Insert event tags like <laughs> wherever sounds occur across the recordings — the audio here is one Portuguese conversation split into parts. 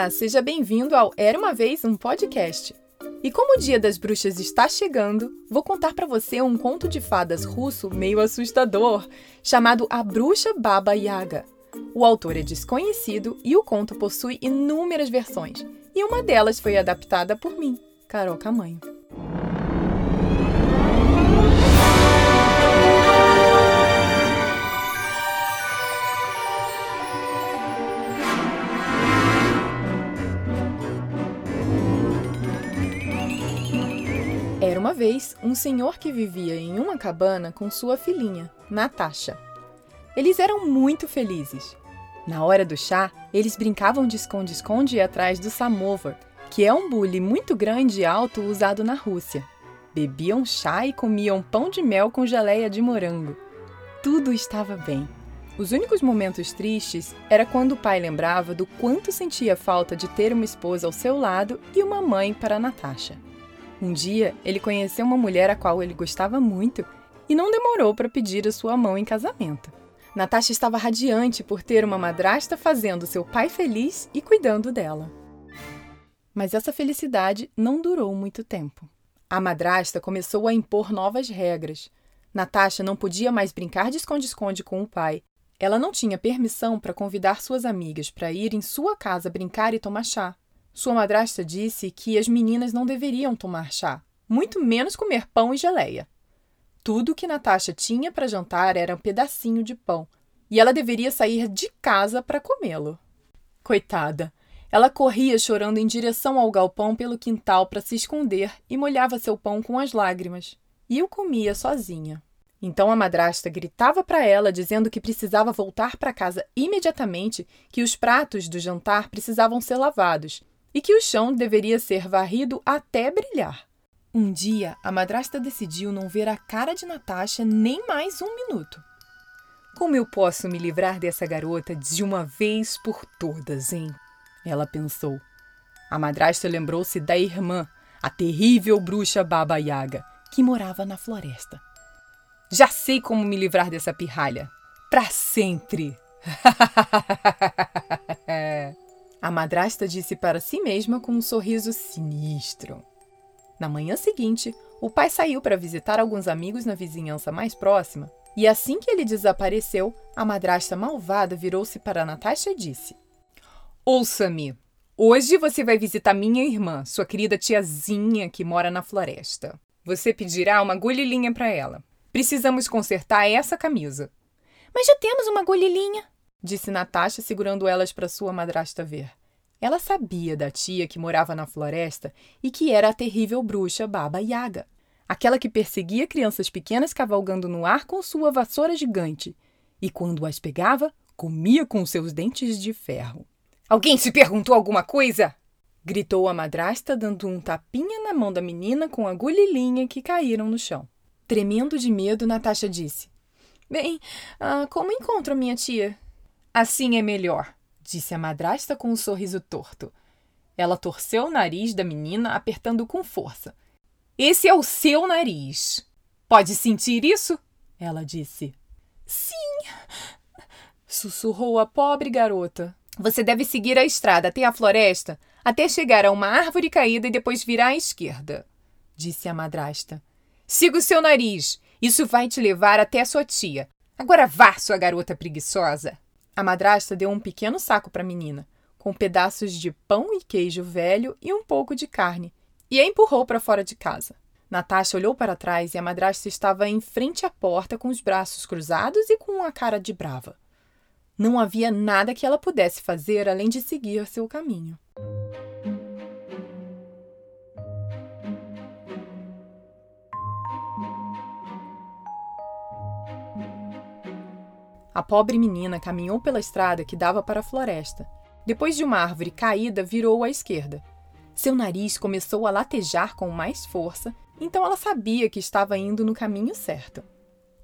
Olá, seja bem-vindo ao Era uma vez um podcast. E como o Dia das Bruxas está chegando, vou contar para você um conto de fadas russo meio assustador, chamado A Bruxa Baba Yaga. O autor é desconhecido e o conto possui inúmeras versões, e uma delas foi adaptada por mim, Carol Camanho. Um senhor que vivia em uma cabana com sua filhinha, Natasha. Eles eram muito felizes. Na hora do chá, eles brincavam de esconde-esconde atrás do samovar, que é um bule muito grande e alto usado na Rússia. Bebiam chá e comiam pão de mel com geleia de morango. Tudo estava bem. Os únicos momentos tristes era quando o pai lembrava do quanto sentia falta de ter uma esposa ao seu lado e uma mãe para Natasha. Um dia, ele conheceu uma mulher a qual ele gostava muito e não demorou para pedir a sua mão em casamento. Natasha estava radiante por ter uma madrasta fazendo seu pai feliz e cuidando dela. Mas essa felicidade não durou muito tempo. A madrasta começou a impor novas regras. Natasha não podia mais brincar de esconde-esconde com o pai. Ela não tinha permissão para convidar suas amigas para ir em sua casa brincar e tomar chá. Sua madrasta disse que as meninas não deveriam tomar chá, muito menos comer pão e geleia. Tudo que Natasha tinha para jantar era um pedacinho de pão, e ela deveria sair de casa para comê-lo. Coitada! Ela corria chorando em direção ao galpão pelo quintal para se esconder e molhava seu pão com as lágrimas. E o comia sozinha. Então a madrasta gritava para ela, dizendo que precisava voltar para casa imediatamente, que os pratos do jantar precisavam ser lavados e que o chão deveria ser varrido até brilhar. Um dia, a madrasta decidiu não ver a cara de Natasha nem mais um minuto. Como eu posso me livrar dessa garota de uma vez por todas, hein? Ela pensou. A madrasta lembrou-se da irmã, a terrível bruxa Baba Yaga, que morava na floresta. Já sei como me livrar dessa pirralha. Pra sempre! <laughs> A madrasta disse para si mesma com um sorriso sinistro. Na manhã seguinte, o pai saiu para visitar alguns amigos na vizinhança mais próxima, e assim que ele desapareceu, a madrasta malvada virou-se para Natasha e disse: Ouça-me, hoje você vai visitar minha irmã, sua querida tiazinha que mora na floresta. Você pedirá uma golilinha para ela. Precisamos consertar essa camisa. Mas já temos uma golilinha, disse Natasha, segurando elas para sua madrasta ver. Ela sabia da tia que morava na floresta e que era a terrível bruxa Baba Yaga, aquela que perseguia crianças pequenas cavalgando no ar com sua vassoura gigante e, quando as pegava, comia com seus dentes de ferro. Alguém se perguntou alguma coisa? gritou a madrasta, dando um tapinha na mão da menina com a agulhinha que caíram no chão. Tremendo de medo, Natasha disse: Bem, uh, como encontro a minha tia? Assim é melhor, disse a madrasta com um sorriso torto. Ela torceu o nariz da menina, apertando com força. Esse é o seu nariz. Pode sentir isso? Ela disse. Sim, sussurrou a pobre garota. Você deve seguir a estrada até a floresta, até chegar a uma árvore caída e depois virar à esquerda, disse a madrasta. Siga o seu nariz. Isso vai te levar até sua tia. Agora vá, sua garota preguiçosa. A madrasta deu um pequeno saco para a menina, com pedaços de pão e queijo velho e um pouco de carne, e a empurrou para fora de casa. Natasha olhou para trás e a madrasta estava em frente à porta com os braços cruzados e com uma cara de brava. Não havia nada que ela pudesse fazer além de seguir seu caminho. A pobre menina caminhou pela estrada que dava para a floresta. Depois de uma árvore caída, virou à esquerda. Seu nariz começou a latejar com mais força, então ela sabia que estava indo no caminho certo.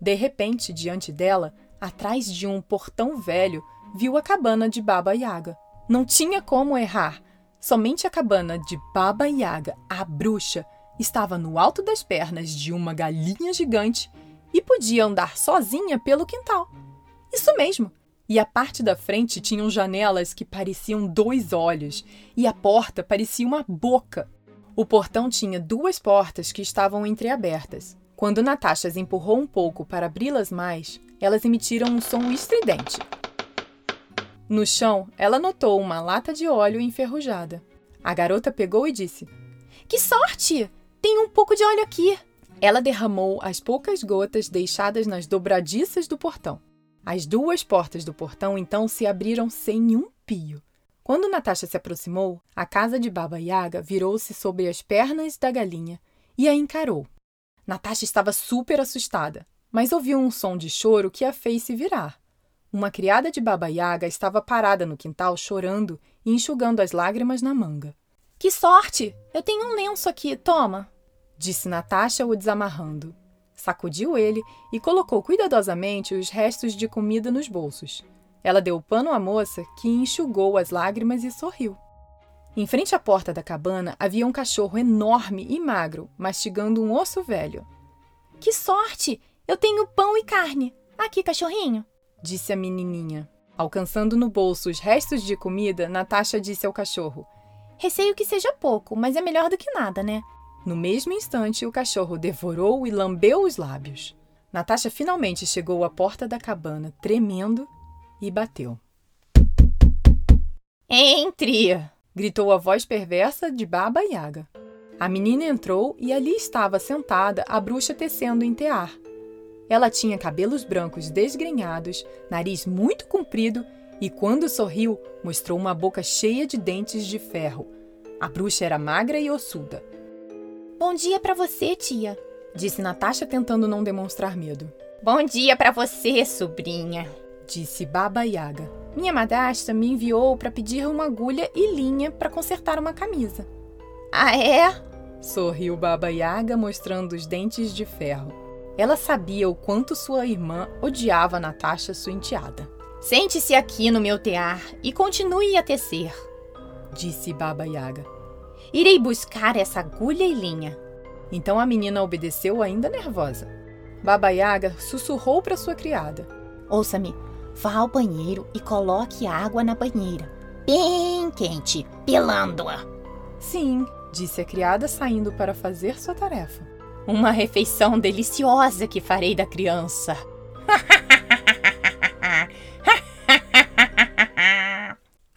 De repente, diante dela, atrás de um portão velho, viu a cabana de Baba Yaga. Não tinha como errar. Somente a cabana de Baba Yaga, a bruxa, estava no alto das pernas de uma galinha gigante e podia andar sozinha pelo quintal. Isso mesmo! E a parte da frente tinham janelas que pareciam dois olhos, e a porta parecia uma boca. O portão tinha duas portas que estavam entreabertas. Quando Natasha as empurrou um pouco para abri-las mais, elas emitiram um som estridente. No chão, ela notou uma lata de óleo enferrujada. A garota pegou e disse: Que sorte! Tem um pouco de óleo aqui. Ela derramou as poucas gotas deixadas nas dobradiças do portão. As duas portas do portão então se abriram sem um pio. Quando Natasha se aproximou, a casa de Baba Yaga virou-se sobre as pernas da galinha e a encarou. Natasha estava super assustada, mas ouviu um som de choro que a fez se virar. Uma criada de Baba Yaga estava parada no quintal chorando e enxugando as lágrimas na manga. Que sorte! Eu tenho um lenço aqui, toma! Disse Natasha o desamarrando. Sacudiu ele e colocou cuidadosamente os restos de comida nos bolsos. Ela deu o pano à moça, que enxugou as lágrimas e sorriu. Em frente à porta da cabana havia um cachorro enorme e magro, mastigando um osso velho. Que sorte! Eu tenho pão e carne. Aqui, cachorrinho, disse a menininha. Alcançando no bolso os restos de comida, Natasha disse ao cachorro: Receio que seja pouco, mas é melhor do que nada, né? No mesmo instante, o cachorro devorou e lambeu os lábios. Natasha finalmente chegou à porta da cabana, tremendo, e bateu. Entre! gritou a voz perversa de Baba Yaga. A menina entrou e ali estava sentada a bruxa tecendo em tear. Ela tinha cabelos brancos desgrenhados, nariz muito comprido e, quando sorriu, mostrou uma boca cheia de dentes de ferro. A bruxa era magra e ossuda. Bom dia para você, tia, disse Natasha tentando não demonstrar medo. Bom dia para você, sobrinha, disse Baba Yaga. Minha madrasta me enviou para pedir uma agulha e linha para consertar uma camisa. Ah, é? Sorriu Baba Yaga, mostrando os dentes de ferro. Ela sabia o quanto sua irmã odiava Natasha, sua enteada. Sente-se aqui no meu tear e continue a tecer, disse Baba Yaga. Irei buscar essa agulha e linha. Então a menina obedeceu, ainda nervosa. Baba Yaga sussurrou para sua criada: Ouça-me, vá ao banheiro e coloque água na banheira, bem quente, pelando-a. Sim, disse a criada, saindo para fazer sua tarefa. Uma refeição deliciosa que farei da criança. <laughs>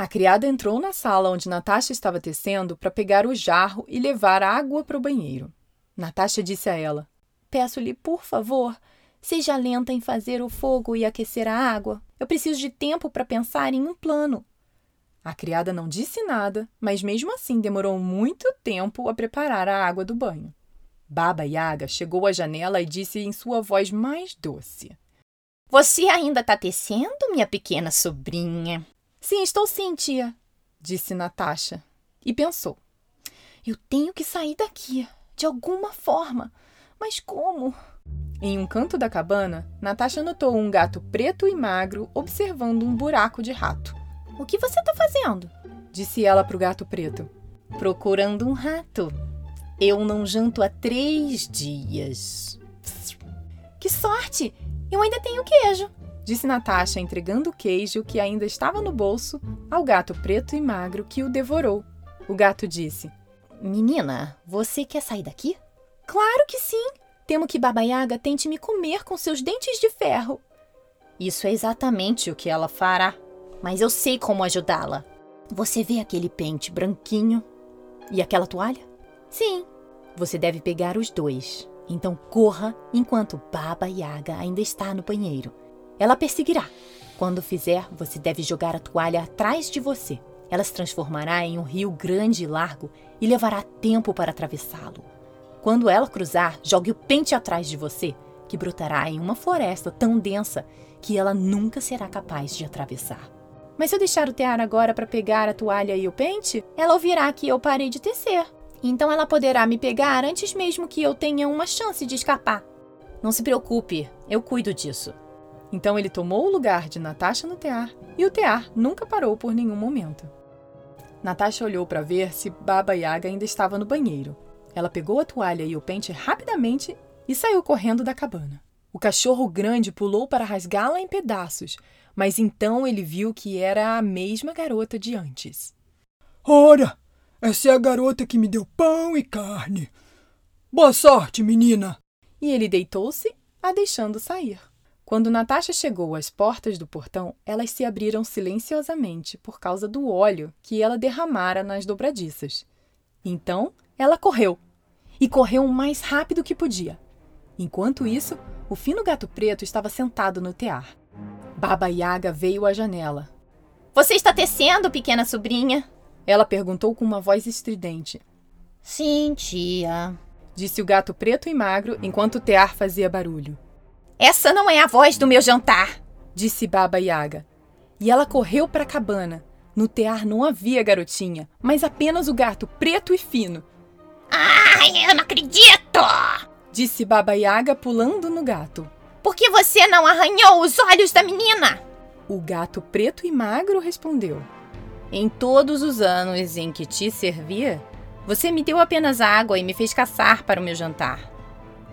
criada entrou na sala onde Natasha estava tecendo para pegar o jarro e levar água para o banheiro. Natasha disse a ela: Peço-lhe, por favor, seja lenta em fazer o fogo e aquecer a água. Eu preciso de tempo para pensar em um plano. A criada não disse nada, mas mesmo assim demorou muito tempo a preparar a água do banho. Baba Yaga chegou à janela e disse em sua voz mais doce: Você ainda está tecendo, minha pequena sobrinha? Sim, estou sim, tia, disse Natasha. E pensou: Eu tenho que sair daqui, de alguma forma. Mas como? Em um canto da cabana, Natasha notou um gato preto e magro observando um buraco de rato. O que você está fazendo? disse ela para o gato preto. Procurando um rato, eu não janto há três dias. Que sorte! Eu ainda tenho queijo, disse Natasha, entregando o queijo que ainda estava no bolso ao gato preto e magro que o devorou. O gato disse: Menina, você quer sair daqui? Claro que sim! Temo que Baba Yaga tente me comer com seus dentes de ferro. Isso é exatamente o que ela fará, mas eu sei como ajudá-la. Você vê aquele pente branquinho e aquela toalha? Sim. Você deve pegar os dois. Então corra enquanto Baba Yaga ainda está no banheiro. Ela perseguirá. Quando fizer, você deve jogar a toalha atrás de você. Ela se transformará em um rio grande e largo e levará tempo para atravessá-lo. Quando ela cruzar, jogue o pente atrás de você, que brotará em uma floresta tão densa que ela nunca será capaz de atravessar. Mas se eu deixar o tear agora para pegar a toalha e o pente, ela ouvirá que eu parei de tecer. Então ela poderá me pegar antes mesmo que eu tenha uma chance de escapar. Não se preocupe, eu cuido disso. Então ele tomou o lugar de Natasha no tear e o tear nunca parou por nenhum momento. Natasha olhou para ver se Baba Yaga ainda estava no banheiro. Ela pegou a toalha e o pente rapidamente e saiu correndo da cabana. O cachorro grande pulou para rasgá-la em pedaços, mas então ele viu que era a mesma garota de antes. Ora, essa é a garota que me deu pão e carne. Boa sorte, menina! E ele deitou-se, a deixando sair. Quando Natasha chegou às portas do portão, elas se abriram silenciosamente por causa do óleo que ela derramara nas dobradiças. Então, ela correu. E correu o mais rápido que podia. Enquanto isso, o fino gato preto estava sentado no tear. Baba Yaga veio à janela. Você está tecendo, pequena sobrinha? Ela perguntou com uma voz estridente. Sim, tia, disse o gato preto e magro enquanto o tear fazia barulho. Essa não é a voz do meu jantar, disse Baba Yaga. E ela correu para a cabana. No tear não havia garotinha, mas apenas o gato preto e fino. Ai, eu não acredito! disse Baba Yaga pulando no gato. Por que você não arranhou os olhos da menina? O gato preto e magro respondeu. Em todos os anos em que te servia, você me deu apenas água e me fez caçar para o meu jantar.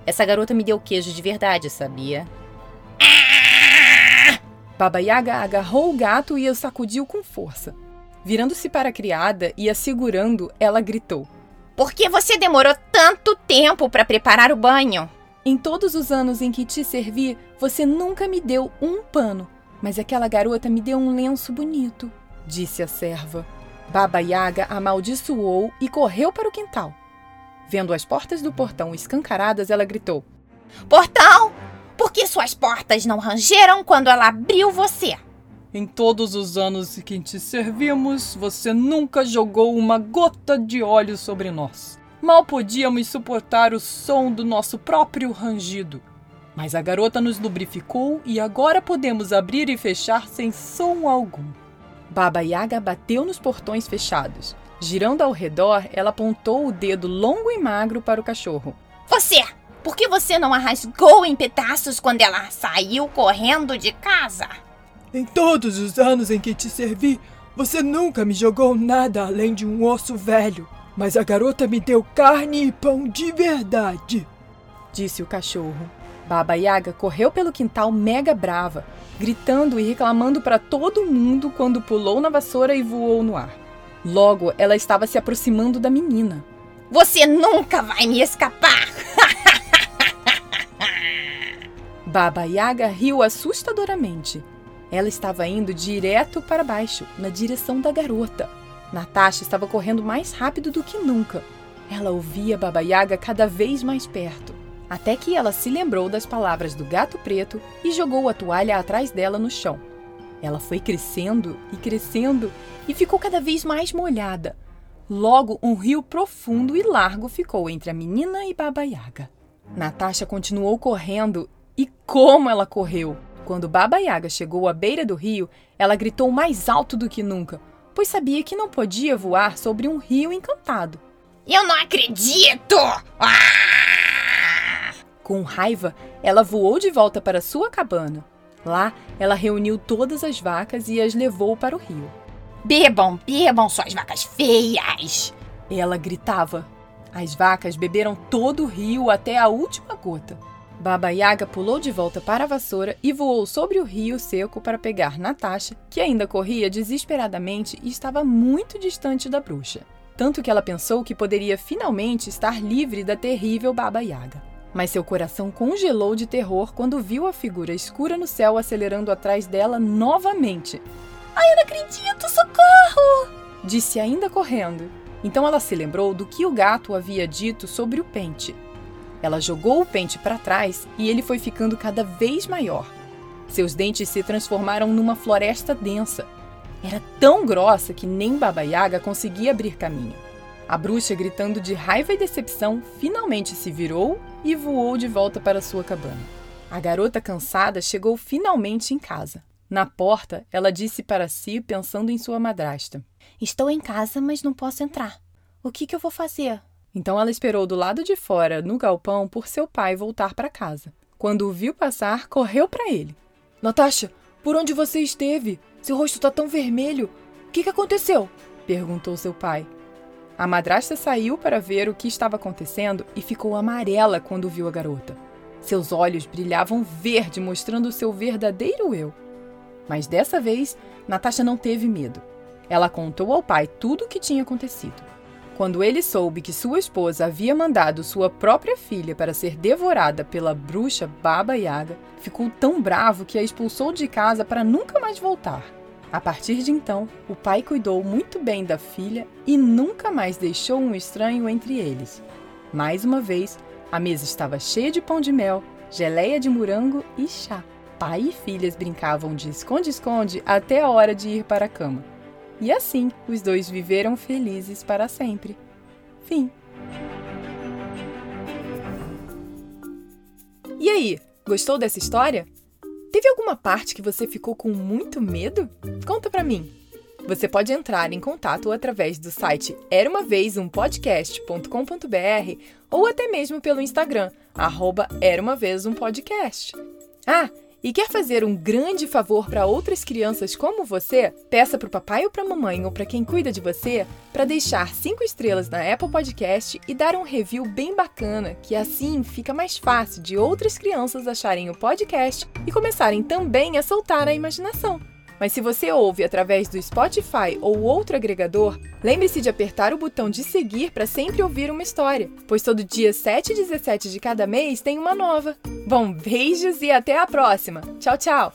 Essa garota me deu queijo de verdade, sabia? Baba Yaga agarrou o gato e o sacudiu com força. Virando-se para a criada e a segurando, ela gritou: Por que você demorou tanto tempo para preparar o banho? Em todos os anos em que te servi, você nunca me deu um pano, mas aquela garota me deu um lenço bonito disse a serva. Baba Yaga amaldiçoou e correu para o quintal. Vendo as portas do portão escancaradas, ela gritou: Portão! Por que suas portas não rangeram quando ela abriu você? Em todos os anos que te servimos, você nunca jogou uma gota de óleo sobre nós. Mal podíamos suportar o som do nosso próprio rangido. Mas a garota nos lubrificou e agora podemos abrir e fechar sem som algum. Baba Yaga bateu nos portões fechados. Girando ao redor, ela apontou o dedo longo e magro para o cachorro. Você! Por que você não a rasgou em pedaços quando ela saiu correndo de casa? Em todos os anos em que te servi, você nunca me jogou nada além de um osso velho. Mas a garota me deu carne e pão de verdade, disse o cachorro. Baba Yaga correu pelo quintal mega brava, gritando e reclamando para todo mundo quando pulou na vassoura e voou no ar. Logo, ela estava se aproximando da menina. Você nunca vai me escapar! <laughs> Baba Yaga riu assustadoramente. Ela estava indo direto para baixo, na direção da garota. Natasha estava correndo mais rápido do que nunca. Ela ouvia Baba Yaga cada vez mais perto até que ela se lembrou das palavras do gato preto e jogou a toalha atrás dela no chão. Ela foi crescendo e crescendo e ficou cada vez mais molhada. Logo, um rio profundo e largo ficou entre a menina e Baba Yaga. Natasha continuou correndo e como ela correu! Quando Baba Yaga chegou à beira do rio, ela gritou mais alto do que nunca, pois sabia que não podia voar sobre um rio encantado. Eu não acredito! Ah! Com raiva, ela voou de volta para sua cabana. Lá, ela reuniu todas as vacas e as levou para o rio. Bebam, bebam, suas vacas feias! Ela gritava. As vacas beberam todo o rio até a última gota. Baba Yaga pulou de volta para a vassoura e voou sobre o rio seco para pegar Natasha, que ainda corria desesperadamente e estava muito distante da bruxa. Tanto que ela pensou que poderia finalmente estar livre da terrível Baba Yaga mas seu coração congelou de terror quando viu a figura escura no céu acelerando atrás dela novamente. Ai, eu não acredito, socorro! Disse ainda correndo. Então ela se lembrou do que o gato havia dito sobre o pente. Ela jogou o pente para trás e ele foi ficando cada vez maior. Seus dentes se transformaram numa floresta densa. Era tão grossa que nem Baba Yaga conseguia abrir caminho. A bruxa, gritando de raiva e decepção, finalmente se virou e voou de volta para sua cabana. A garota cansada chegou finalmente em casa. Na porta, ela disse para si, pensando em sua madrasta: Estou em casa, mas não posso entrar. O que, que eu vou fazer? Então ela esperou do lado de fora, no galpão, por seu pai voltar para casa. Quando o viu passar, correu para ele. Natasha, por onde você esteve? Seu rosto está tão vermelho. O que, que aconteceu? perguntou seu pai. A madrasta saiu para ver o que estava acontecendo e ficou amarela quando viu a garota. Seus olhos brilhavam verde, mostrando seu verdadeiro eu. Mas dessa vez, Natasha não teve medo. Ela contou ao pai tudo o que tinha acontecido. Quando ele soube que sua esposa havia mandado sua própria filha para ser devorada pela bruxa Baba Yaga, ficou tão bravo que a expulsou de casa para nunca mais voltar. A partir de então, o pai cuidou muito bem da filha e nunca mais deixou um estranho entre eles. Mais uma vez, a mesa estava cheia de pão de mel, geleia de morango e chá. Pai e filhas brincavam de esconde-esconde até a hora de ir para a cama. E assim, os dois viveram felizes para sempre. Fim. E aí, gostou dessa história? Teve alguma parte que você ficou com muito medo? Conta pra mim. Você pode entrar em contato através do site era uma vez um podcast.com.br ou até mesmo pelo Instagram, arroba era. Ah, e quer fazer um grande favor para outras crianças como você? Peça para o papai ou para a mamãe ou para quem cuida de você para deixar cinco estrelas na Apple Podcast e dar um review bem bacana, que assim fica mais fácil de outras crianças acharem o podcast e começarem também a soltar a imaginação. Mas se você ouve através do Spotify ou outro agregador, lembre-se de apertar o botão de seguir para sempre ouvir uma história, pois todo dia 7 e 17 de cada mês tem uma nova. Bom, beijos e até a próxima. Tchau, tchau!